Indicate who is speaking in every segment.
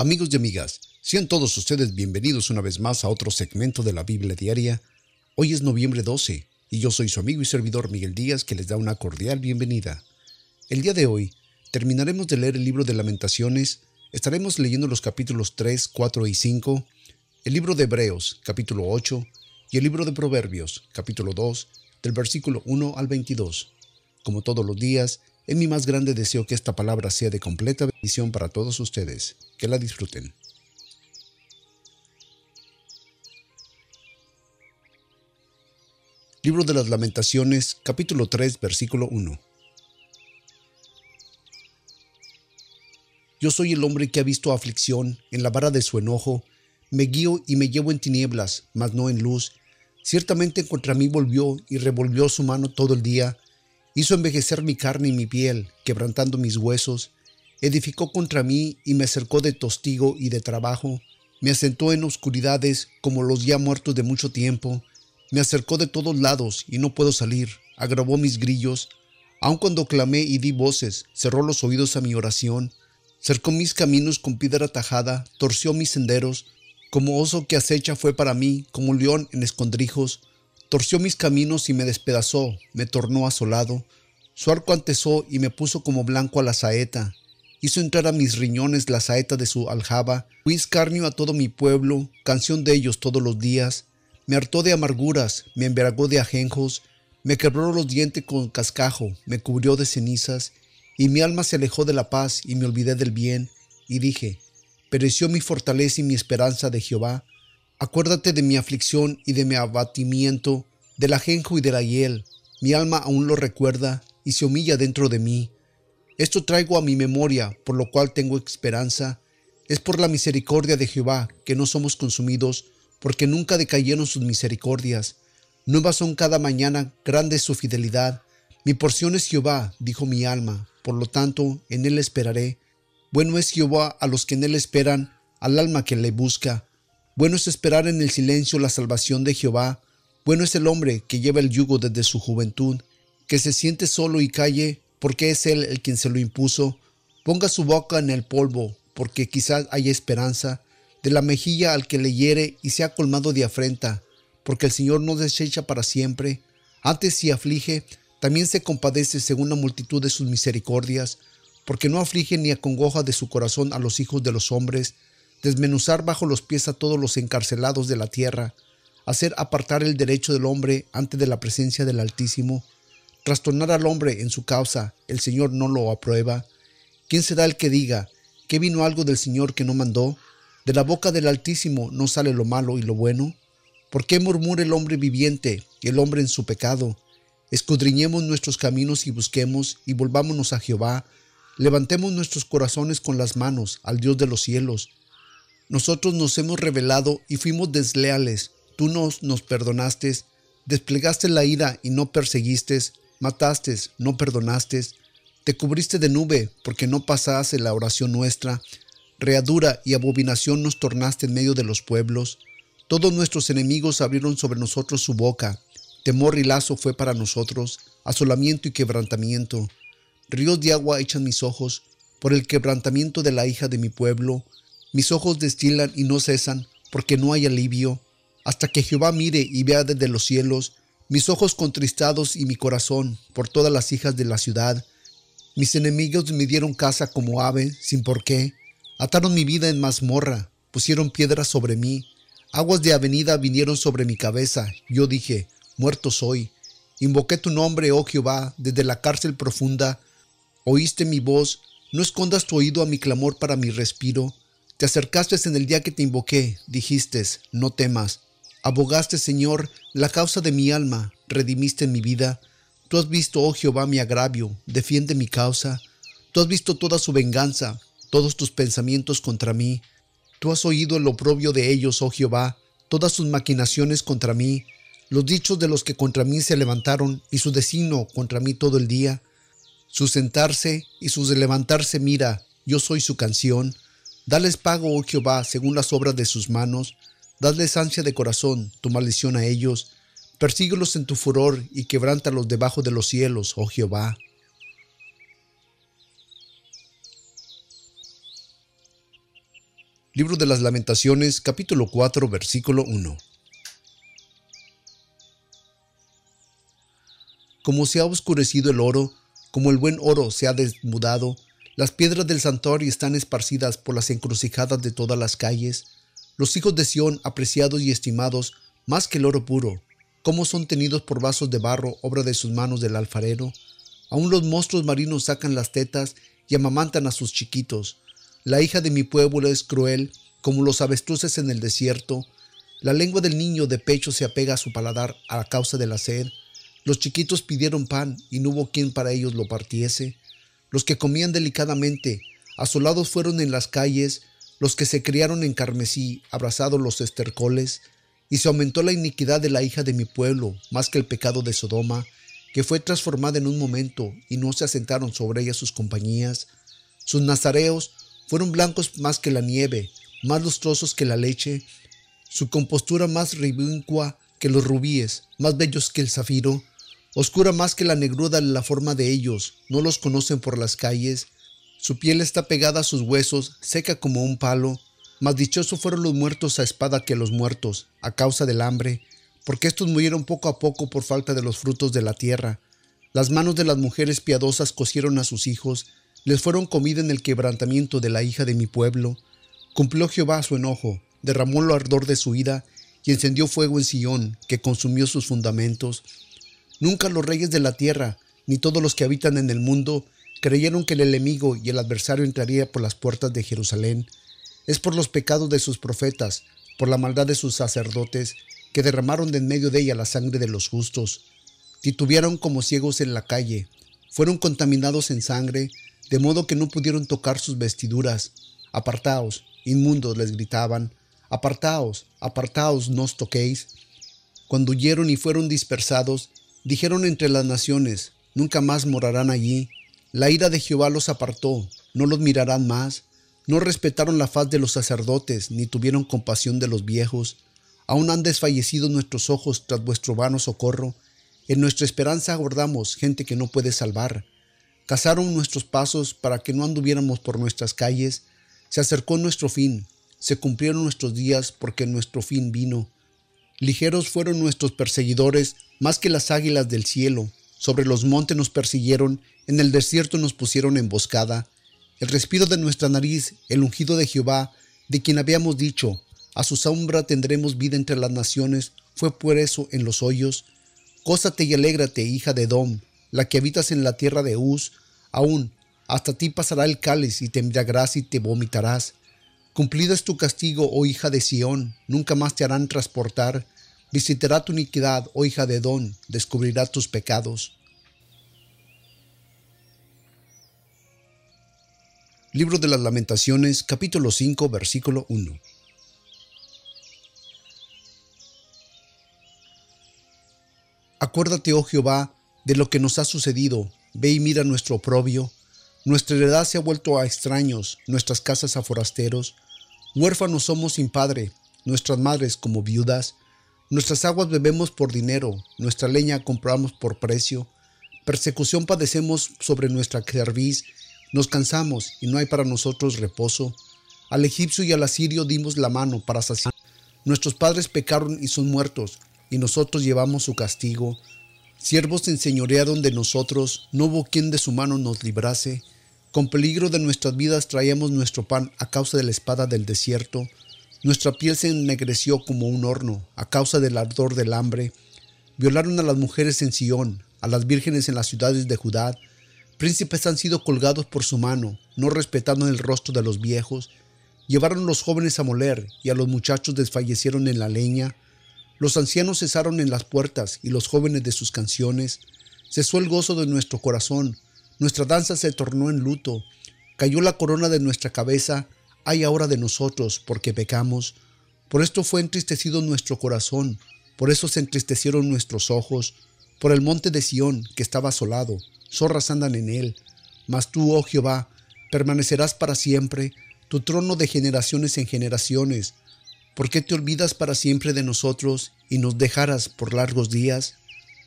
Speaker 1: Amigos y amigas, sean todos ustedes bienvenidos una vez más a otro segmento de la Biblia Diaria. Hoy es noviembre 12 y yo soy su amigo y servidor Miguel Díaz que les da una cordial bienvenida. El día de hoy terminaremos de leer el libro de lamentaciones, estaremos leyendo los capítulos 3, 4 y 5, el libro de Hebreos capítulo 8 y el libro de Proverbios capítulo 2 del versículo 1 al 22. Como todos los días, es mi más grande deseo que esta palabra sea de completa bendición para todos ustedes. Que la disfruten. Libro de las Lamentaciones, capítulo 3, versículo 1. Yo soy el hombre que ha visto aflicción en la vara de su enojo, me guío y me llevo en tinieblas, mas no en luz. Ciertamente contra mí volvió y revolvió su mano todo el día, Hizo envejecer mi carne y mi piel, quebrantando mis huesos. Edificó contra mí y me acercó de tostigo y de trabajo. Me asentó en oscuridades como los ya muertos de mucho tiempo. Me acercó de todos lados y no puedo salir. Agravó mis grillos. Aun cuando clamé y di voces, cerró los oídos a mi oración. Cercó mis caminos con piedra tajada, torció mis senderos. Como oso que acecha fue para mí, como león en escondrijos torció mis caminos y me despedazó, me tornó asolado. Su arco antesó y me puso como blanco a la saeta. Hizo entrar a mis riñones la saeta de su aljaba. Fui escarnio a todo mi pueblo, canción de ellos todos los días. Me hartó de amarguras, me embriagó de ajenjos, me quebró los dientes con cascajo, me cubrió de cenizas, y mi alma se alejó de la paz y me olvidé del bien. Y dije, pereció mi fortaleza y mi esperanza de Jehová. Acuérdate de mi aflicción y de mi abatimiento, del ajenjo y del hiel. Mi alma aún lo recuerda y se humilla dentro de mí. Esto traigo a mi memoria, por lo cual tengo esperanza. Es por la misericordia de Jehová que no somos consumidos, porque nunca decayeron sus misericordias. Nuevas son cada mañana, grande su fidelidad. Mi porción es Jehová, dijo mi alma, por lo tanto en él esperaré. Bueno es Jehová a los que en él esperan, al alma que le busca. Bueno es esperar en el silencio la salvación de Jehová. Bueno es el hombre que lleva el yugo desde su juventud, que se siente solo y calle, porque es él el quien se lo impuso. Ponga su boca en el polvo, porque quizás haya esperanza. De la mejilla al que le hiere y sea colmado de afrenta, porque el Señor no desecha para siempre. Antes si aflige, también se compadece según la multitud de sus misericordias, porque no aflige ni acongoja de su corazón a los hijos de los hombres, desmenuzar bajo los pies a todos los encarcelados de la tierra, hacer apartar el derecho del hombre antes de la presencia del Altísimo, trastornar al hombre en su causa, el Señor no lo aprueba. ¿Quién será el que diga, que vino algo del Señor que no mandó? De la boca del Altísimo no sale lo malo y lo bueno. ¿Por qué murmura el hombre viviente y el hombre en su pecado? Escudriñemos nuestros caminos y busquemos y volvámonos a Jehová. Levantemos nuestros corazones con las manos al Dios de los cielos nosotros nos hemos revelado y fuimos desleales. Tú nos, nos perdonaste, desplegaste la ira y no perseguiste, mataste, no perdonaste, te cubriste de nube porque no pasaste la oración nuestra, readura y abominación nos tornaste en medio de los pueblos. Todos nuestros enemigos abrieron sobre nosotros su boca. Temor y lazo fue para nosotros, asolamiento y quebrantamiento. Ríos de agua echan mis ojos, por el quebrantamiento de la hija de mi pueblo, mis ojos destilan y no cesan, porque no hay alivio, hasta que Jehová mire y vea desde los cielos, mis ojos contristados y mi corazón por todas las hijas de la ciudad. Mis enemigos me dieron casa como ave, sin por qué. Ataron mi vida en mazmorra, pusieron piedras sobre mí. Aguas de avenida vinieron sobre mi cabeza. Yo dije, muerto soy. Invoqué tu nombre, oh Jehová, desde la cárcel profunda. Oíste mi voz, no escondas tu oído a mi clamor para mi respiro. Te acercaste en el día que te invoqué, dijiste, no temas. Abogaste, Señor, la causa de mi alma, redimiste mi vida. Tú has visto, oh Jehová, mi agravio, defiende mi causa. Tú has visto toda su venganza, todos tus pensamientos contra mí. Tú has oído el oprobio de ellos, oh Jehová, todas sus maquinaciones contra mí, los dichos de los que contra mí se levantaron y su designio contra mí todo el día. Su sentarse y su levantarse mira, yo soy su canción. Dales pago, oh Jehová, según las obras de sus manos. Dadles ansia de corazón, tu maldición a ellos. Persíguelos en tu furor y quebrántalos debajo de los cielos, oh Jehová. Libro de las Lamentaciones, capítulo 4, versículo 1. Como se ha oscurecido el oro, como el buen oro se ha desmudado, las piedras del santuario están esparcidas por las encrucijadas de todas las calles. Los hijos de Sión, apreciados y estimados, más que el oro puro, como son tenidos por vasos de barro, obra de sus manos del alfarero. Aún los monstruos marinos sacan las tetas y amamantan a sus chiquitos. La hija de mi pueblo es cruel, como los avestruces en el desierto. La lengua del niño de pecho se apega a su paladar a causa de la sed. Los chiquitos pidieron pan y no hubo quien para ellos lo partiese. Los que comían delicadamente, asolados fueron en las calles, los que se criaron en carmesí, abrazados los estercoles, y se aumentó la iniquidad de la hija de mi pueblo, más que el pecado de Sodoma, que fue transformada en un momento, y no se asentaron sobre ella sus compañías. Sus nazareos fueron blancos más que la nieve, más lustrosos que la leche, su compostura más ribincua que los rubíes, más bellos que el zafiro, oscura más que la negrura de la forma de ellos, no los conocen por las calles, su piel está pegada a sus huesos, seca como un palo, más dichosos fueron los muertos a espada que los muertos, a causa del hambre, porque estos murieron poco a poco por falta de los frutos de la tierra. Las manos de las mujeres piadosas cosieron a sus hijos, les fueron comida en el quebrantamiento de la hija de mi pueblo. Cumplió Jehová su enojo, derramó el ardor de su ira, y encendió fuego en Sión, que consumió sus fundamentos. Nunca los reyes de la tierra, ni todos los que habitan en el mundo, creyeron que el enemigo y el adversario entraría por las puertas de Jerusalén. Es por los pecados de sus profetas, por la maldad de sus sacerdotes, que derramaron de en medio de ella la sangre de los justos. Titubearon como ciegos en la calle, fueron contaminados en sangre, de modo que no pudieron tocar sus vestiduras. Apartaos, inmundos, les gritaban, apartaos, apartaos, no os toquéis. Cuando huyeron y fueron dispersados, Dijeron entre las naciones, nunca más morarán allí. La ira de Jehová los apartó, no los mirarán más. No respetaron la faz de los sacerdotes, ni tuvieron compasión de los viejos. Aún han desfallecido nuestros ojos tras vuestro vano socorro. En nuestra esperanza aguardamos gente que no puede salvar. Cazaron nuestros pasos para que no anduviéramos por nuestras calles. Se acercó nuestro fin. Se cumplieron nuestros días porque nuestro fin vino. Ligeros fueron nuestros perseguidores más que las águilas del cielo. Sobre los montes nos persiguieron, en el desierto nos pusieron emboscada. El respiro de nuestra nariz, el ungido de Jehová, de quien habíamos dicho, a su sombra tendremos vida entre las naciones, fue por eso en los hoyos. Cósate y alégrate, hija de Dom, la que habitas en la tierra de Uz, aún hasta ti pasará el cáliz y te embriagarás y te vomitarás. Cumplido es tu castigo, oh hija de Sión, nunca más te harán transportar. Visitará tu iniquidad, oh hija de Don, descubrirá tus pecados. Libro de las Lamentaciones, capítulo 5, versículo 1. Acuérdate, oh Jehová, de lo que nos ha sucedido. Ve y mira nuestro oprobio. Nuestra heredad se ha vuelto a extraños, nuestras casas a forasteros. Huérfanos somos sin padre, nuestras madres como viudas. Nuestras aguas bebemos por dinero, nuestra leña compramos por precio. Persecución padecemos sobre nuestra cerviz, nos cansamos y no hay para nosotros reposo. Al egipcio y al asirio dimos la mano para saciar. Nuestros padres pecaron y son muertos, y nosotros llevamos su castigo. Siervos se enseñorearon de nosotros, no hubo quien de su mano nos librase. Con peligro de nuestras vidas traíamos nuestro pan a causa de la espada del desierto. Nuestra piel se ennegreció como un horno a causa del ardor del hambre. Violaron a las mujeres en Sión, a las vírgenes en las ciudades de Judá. Príncipes han sido colgados por su mano, no respetando el rostro de los viejos. Llevaron los jóvenes a moler y a los muchachos desfallecieron en la leña. Los ancianos cesaron en las puertas y los jóvenes de sus canciones. Cesó el gozo de nuestro corazón nuestra danza se tornó en luto, cayó la corona de nuestra cabeza, hay ahora de nosotros, porque pecamos. Por esto fue entristecido nuestro corazón, por eso se entristecieron nuestros ojos, por el monte de Sión, que estaba asolado, zorras andan en él. Mas tú, oh Jehová, permanecerás para siempre, tu trono de generaciones en generaciones. ¿Por qué te olvidas para siempre de nosotros y nos dejarás por largos días?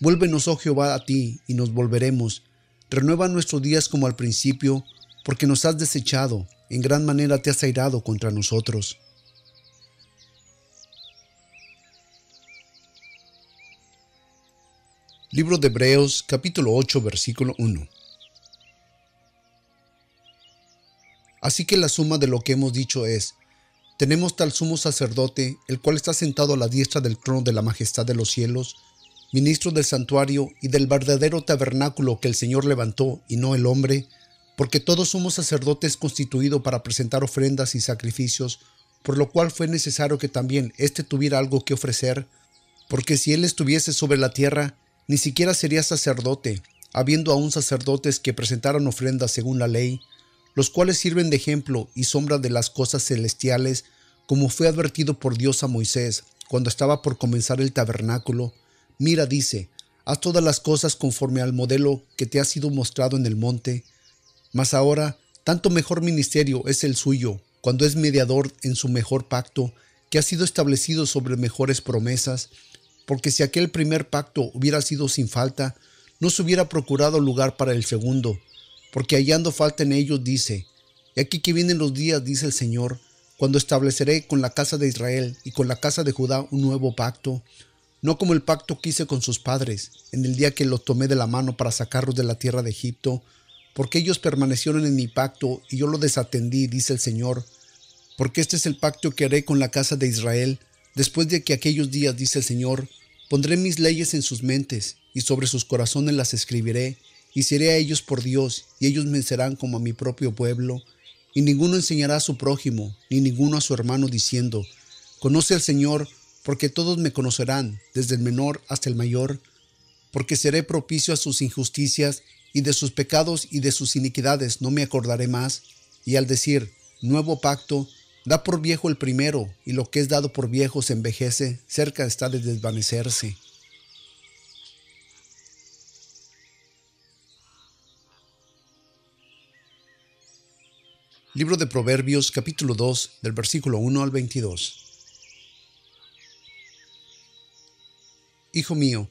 Speaker 1: Vuélvenos, oh Jehová, a ti, y nos volveremos Renueva nuestros días como al principio, porque nos has desechado, en gran manera te has airado contra nosotros. Libro de Hebreos capítulo 8 versículo 1 Así que la suma de lo que hemos dicho es, tenemos tal sumo sacerdote, el cual está sentado a la diestra del trono de la majestad de los cielos, ministro del santuario y del verdadero tabernáculo que el Señor levantó y no el hombre, porque todos somos sacerdotes constituidos para presentar ofrendas y sacrificios, por lo cual fue necesario que también éste tuviera algo que ofrecer, porque si él estuviese sobre la tierra, ni siquiera sería sacerdote, habiendo aún sacerdotes que presentaron ofrendas según la ley, los cuales sirven de ejemplo y sombra de las cosas celestiales, como fue advertido por Dios a Moisés cuando estaba por comenzar el tabernáculo. Mira, dice, haz todas las cosas conforme al modelo que te ha sido mostrado en el monte. Mas ahora, tanto mejor ministerio es el suyo, cuando es mediador en su mejor pacto, que ha sido establecido sobre mejores promesas, porque si aquel primer pacto hubiera sido sin falta, no se hubiera procurado lugar para el segundo, porque hallando falta en ellos dice, y aquí que vienen los días, dice el Señor, cuando estableceré con la casa de Israel y con la casa de Judá un nuevo pacto, no como el pacto que hice con sus padres, en el día que los tomé de la mano para sacarlos de la tierra de Egipto, porque ellos permanecieron en mi pacto y yo lo desatendí, dice el Señor, porque este es el pacto que haré con la casa de Israel, después de que aquellos días, dice el Señor, pondré mis leyes en sus mentes, y sobre sus corazones las escribiré, y seré a ellos por Dios, y ellos me serán como a mi propio pueblo, y ninguno enseñará a su prójimo, ni ninguno a su hermano, diciendo, Conoce al Señor, porque todos me conocerán, desde el menor hasta el mayor, porque seré propicio a sus injusticias, y de sus pecados y de sus iniquidades no me acordaré más, y al decir, nuevo pacto, da por viejo el primero, y lo que es dado por viejo se envejece, cerca está de desvanecerse. Libro de Proverbios capítulo 2 del versículo 1 al 22. Hijo mío,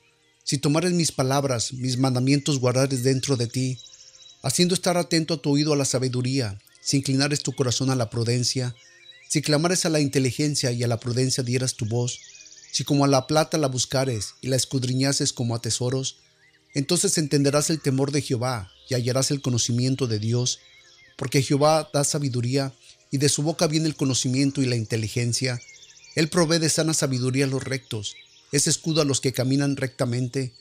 Speaker 1: si tomares mis palabras, mis mandamientos guardares dentro de ti, haciendo estar atento a tu oído a la sabiduría, si inclinares tu corazón a la prudencia, si clamares a la inteligencia y a la prudencia dieras tu voz, si como a la plata la buscares y la escudriñases como a tesoros, entonces entenderás el temor de Jehová y hallarás el conocimiento de Dios, porque Jehová da sabiduría, y de su boca viene el conocimiento y la inteligencia. Él provee de sana sabiduría a los rectos, es escudo a los que caminan rectamente,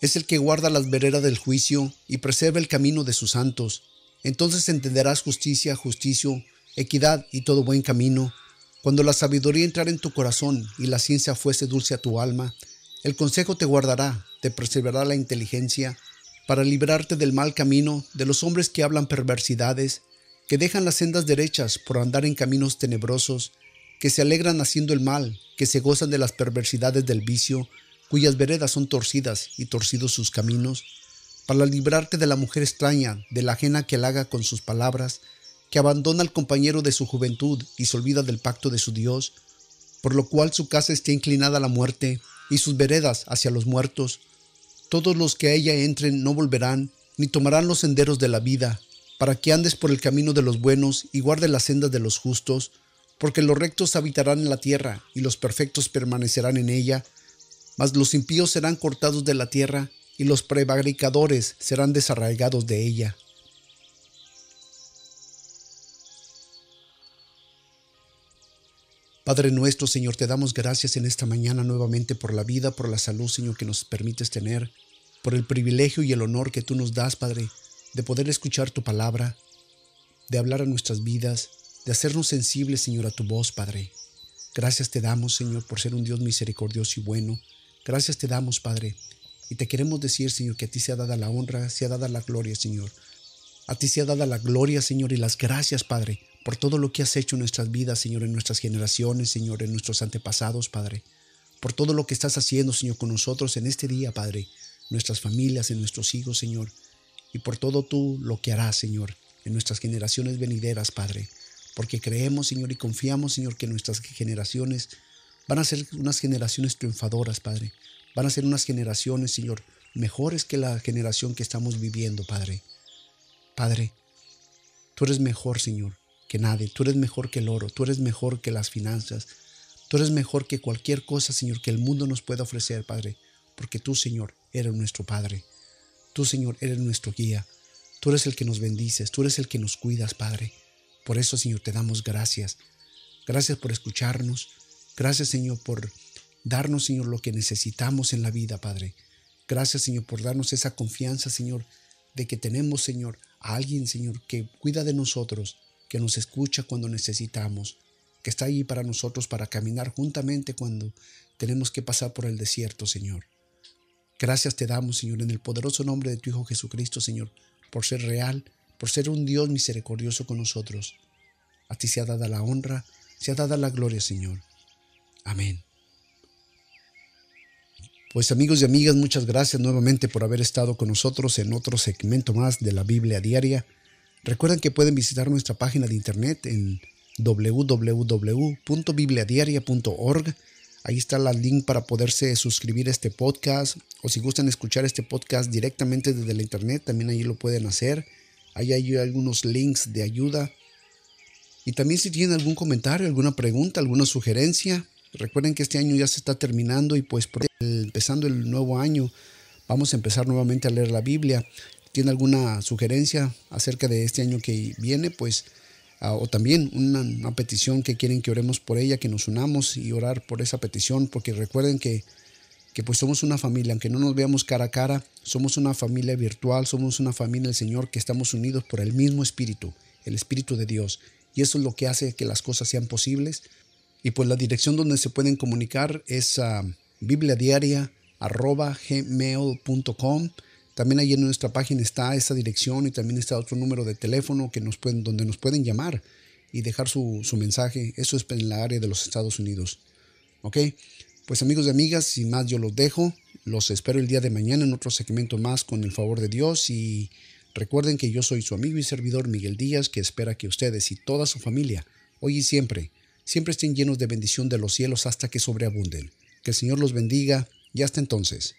Speaker 1: es el que guarda las veredas del juicio y preserva el camino de sus santos. Entonces entenderás justicia, justicia, equidad y todo buen camino. Cuando la sabiduría entrara en tu corazón y la ciencia fuese dulce a tu alma, el consejo te guardará, te preservará la inteligencia, para librarte del mal camino, de los hombres que hablan perversidades, que dejan las sendas derechas por andar en caminos tenebrosos, que se alegran haciendo el mal, que se gozan de las perversidades del vicio, cuyas veredas son torcidas y torcidos sus caminos, para librarte de la mujer extraña, de la ajena que halaga con sus palabras, que abandona al compañero de su juventud y se olvida del pacto de su Dios, por lo cual su casa esté inclinada a la muerte y sus veredas hacia los muertos, todos los que a ella entren no volverán, ni tomarán los senderos de la vida, para que andes por el camino de los buenos y guarde las sendas de los justos, porque los rectos habitarán en la tierra, y los perfectos permanecerán en ella, mas los impíos serán cortados de la tierra, y los prevaricadores serán desarraigados de ella. Padre nuestro, Señor, te damos gracias en esta mañana nuevamente por la vida, por la salud, Señor, que nos permites tener por el privilegio y el honor que tú nos das, Padre, de poder escuchar tu palabra, de hablar a nuestras vidas, de hacernos sensibles, Señor, a tu voz, Padre. Gracias te damos, Señor, por ser un Dios misericordioso y bueno. Gracias te damos, Padre. Y te queremos decir, Señor, que a ti sea dada la honra, sea dada la gloria, Señor. A ti sea dada la gloria, Señor, y las gracias, Padre, por todo lo que has hecho en nuestras vidas, Señor, en nuestras generaciones, Señor, en nuestros antepasados, Padre. Por todo lo que estás haciendo, Señor, con nosotros en este día, Padre nuestras familias, en nuestros hijos, Señor, y por todo tú lo que harás, Señor, en nuestras generaciones venideras, Padre, porque creemos, Señor, y confiamos, Señor, que nuestras generaciones van a ser unas generaciones triunfadoras, Padre, van a ser unas generaciones, Señor, mejores que la generación que estamos viviendo, Padre. Padre, Tú eres mejor, Señor, que nadie. Tú eres mejor que el oro. Tú eres mejor que las finanzas. Tú eres mejor que cualquier cosa, Señor, que el mundo nos pueda ofrecer, Padre. Porque tú, Señor, eres nuestro Padre. Tú, Señor, eres nuestro guía. Tú eres el que nos bendices. Tú eres el que nos cuidas, Padre. Por eso, Señor, te damos gracias. Gracias por escucharnos. Gracias, Señor, por darnos, Señor, lo que necesitamos en la vida, Padre. Gracias, Señor, por darnos esa confianza, Señor, de que tenemos, Señor, a alguien, Señor, que cuida de nosotros, que nos escucha cuando necesitamos, que está allí para nosotros para caminar juntamente cuando tenemos que pasar por el desierto, Señor. Gracias te damos, Señor, en el poderoso nombre de tu Hijo Jesucristo, Señor, por ser real, por ser un Dios misericordioso con nosotros. A ti sea dada la honra, sea dada la gloria, Señor. Amén. Pues amigos y amigas, muchas gracias nuevamente por haber estado con nosotros en otro segmento más de la Biblia Diaria. Recuerden que pueden visitar nuestra página de internet en www.bibliadiaria.org. Ahí está el link para poderse suscribir a este podcast o si gustan escuchar este podcast directamente desde la internet, también ahí lo pueden hacer. Ahí hay algunos links de ayuda. Y también si tienen algún comentario, alguna pregunta, alguna sugerencia, Recuerden que este año ya se está terminando y pues empezando el nuevo año vamos a empezar nuevamente a leer la Biblia. ¿Tiene alguna sugerencia acerca de este año que viene? Pues ah, o también una, petición que quieren que oremos por ella, que nos unamos y orar por esa petición, porque recuerden que, que pues somos una familia, aunque no nos veamos cara a cara, somos una familia virtual, somos una familia del Señor que estamos unidos por el mismo Espíritu, el Espíritu de Dios. Y eso es lo que hace que las cosas sean posibles. Y pues la dirección donde se pueden comunicar es a bibliadiaria.gmail.com. También ahí en nuestra página está esa dirección y también está otro número de teléfono que nos pueden, donde nos pueden llamar y dejar su, su mensaje. Eso es en la área de los Estados Unidos. ¿Ok? Pues amigos y amigas, sin más yo los dejo. Los espero el día de mañana en otro segmento más con el favor de Dios y recuerden que yo soy su amigo y servidor Miguel Díaz que espera que ustedes y toda su familia hoy y siempre siempre estén llenos de bendición de los cielos hasta que sobreabunden. Que el Señor los bendiga y hasta entonces.